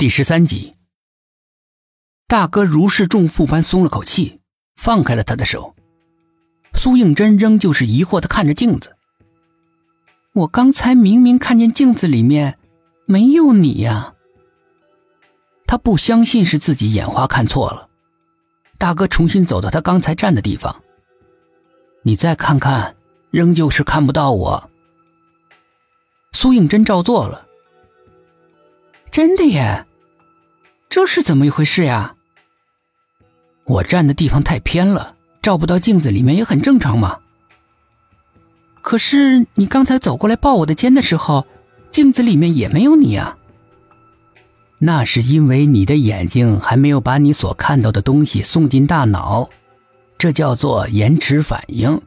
第十三集，大哥如释重负般松了口气，放开了他的手。苏应真仍旧是疑惑的看着镜子。我刚才明明看见镜子里面没有你呀。他不相信是自己眼花看错了。大哥重新走到他刚才站的地方。你再看看，仍旧是看不到我。苏应真照做了。真的耶。这是怎么一回事呀？我站的地方太偏了，照不到镜子里面也很正常嘛。可是你刚才走过来抱我的肩的时候，镜子里面也没有你啊。那是因为你的眼睛还没有把你所看到的东西送进大脑，这叫做延迟反应。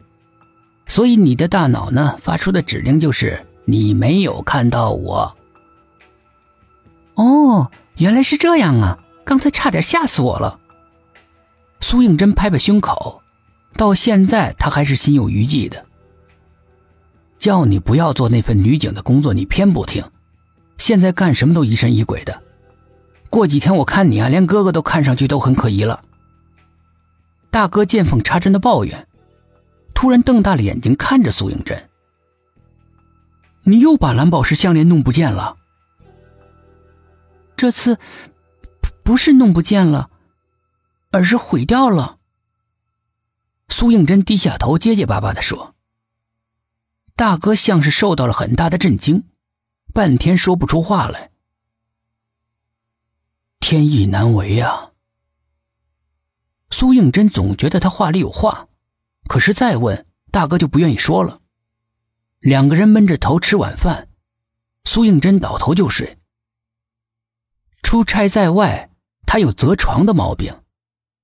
所以你的大脑呢发出的指令就是你没有看到我。哦。原来是这样啊！刚才差点吓死我了。苏应真拍拍胸口，到现在他还是心有余悸的。叫你不要做那份女警的工作，你偏不听。现在干什么都疑神疑鬼的。过几天我看你啊，连哥哥都看上去都很可疑了。大哥见缝插针的抱怨，突然瞪大了眼睛看着苏应真：“你又把蓝宝石项链弄不见了？”这次不是弄不见了，而是毁掉了。苏应真低下头，结结巴巴的说：“大哥像是受到了很大的震惊，半天说不出话来。天意难违啊！”苏应真总觉得他话里有话，可是再问大哥就不愿意说了。两个人闷着头吃晚饭，苏应真倒头就睡。出差在外，他有择床的毛病，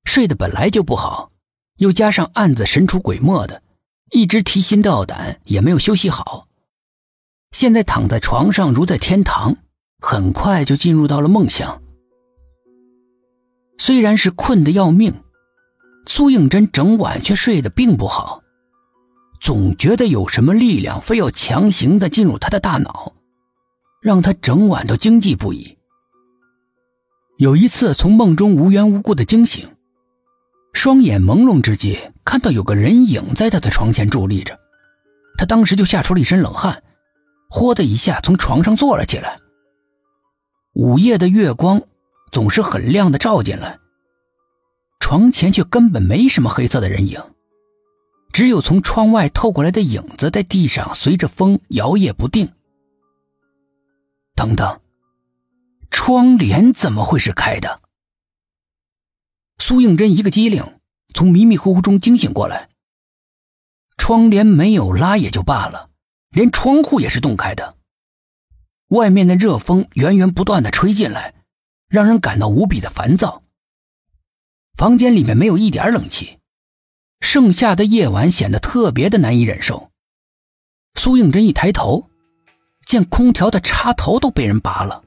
睡得本来就不好，又加上案子神出鬼没的，一直提心吊胆，也没有休息好。现在躺在床上如在天堂，很快就进入到了梦乡。虽然是困得要命，苏应真整晚却睡得并不好，总觉得有什么力量非要强行的进入他的大脑，让他整晚都惊悸不已。有一次，从梦中无缘无故的惊醒，双眼朦胧之际，看到有个人影在他的床前伫立着，他当时就吓出了一身冷汗，豁的一下从床上坐了起来。午夜的月光总是很亮的照进来，床前却根本没什么黑色的人影，只有从窗外透过来的影子在地上随着风摇曳不定。等等。窗帘怎么会是开的？苏应真一个机灵，从迷迷糊糊中惊醒过来。窗帘没有拉也就罢了，连窗户也是洞开的。外面的热风源源不断的吹进来，让人感到无比的烦躁。房间里面没有一点冷气，盛夏的夜晚显得特别的难以忍受。苏应真一抬头，见空调的插头都被人拔了。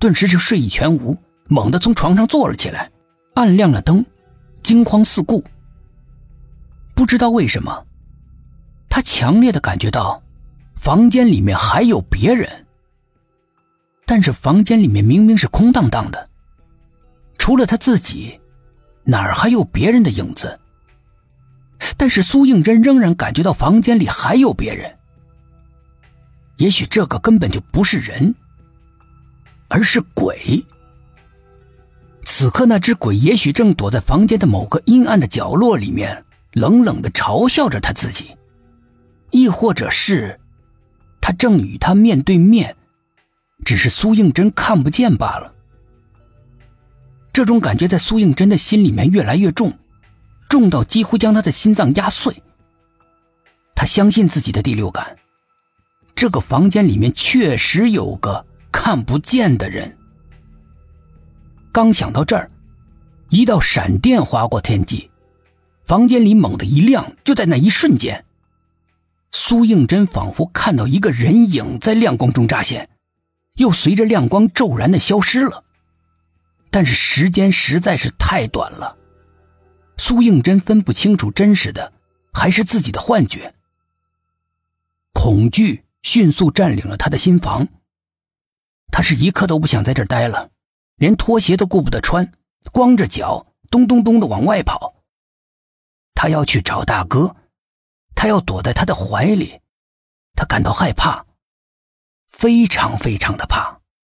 顿时就睡意全无，猛地从床上坐了起来，按亮了灯，惊慌四顾。不知道为什么，他强烈的感觉到房间里面还有别人，但是房间里面明明是空荡荡的，除了他自己，哪儿还有别人的影子？但是苏应真仍然感觉到房间里还有别人，也许这个根本就不是人。而是鬼。此刻，那只鬼也许正躲在房间的某个阴暗的角落里面，冷冷的嘲笑着他自己，亦或者是，他正与他面对面，只是苏应真看不见罢了。这种感觉在苏应真的心里面越来越重，重到几乎将他的心脏压碎。他相信自己的第六感，这个房间里面确实有个。看不见的人。刚想到这儿，一道闪电划过天际，房间里猛地一亮。就在那一瞬间，苏应真仿佛看到一个人影在亮光中乍现，又随着亮光骤然的消失了。但是时间实在是太短了，苏应真分不清楚真实的还是自己的幻觉。恐惧迅速占领了他的心房。他是一刻都不想在这儿待了，连拖鞋都顾不得穿，光着脚咚咚咚的往外跑。他要去找大哥，他要躲在他的怀里，他感到害怕，非常非常的怕。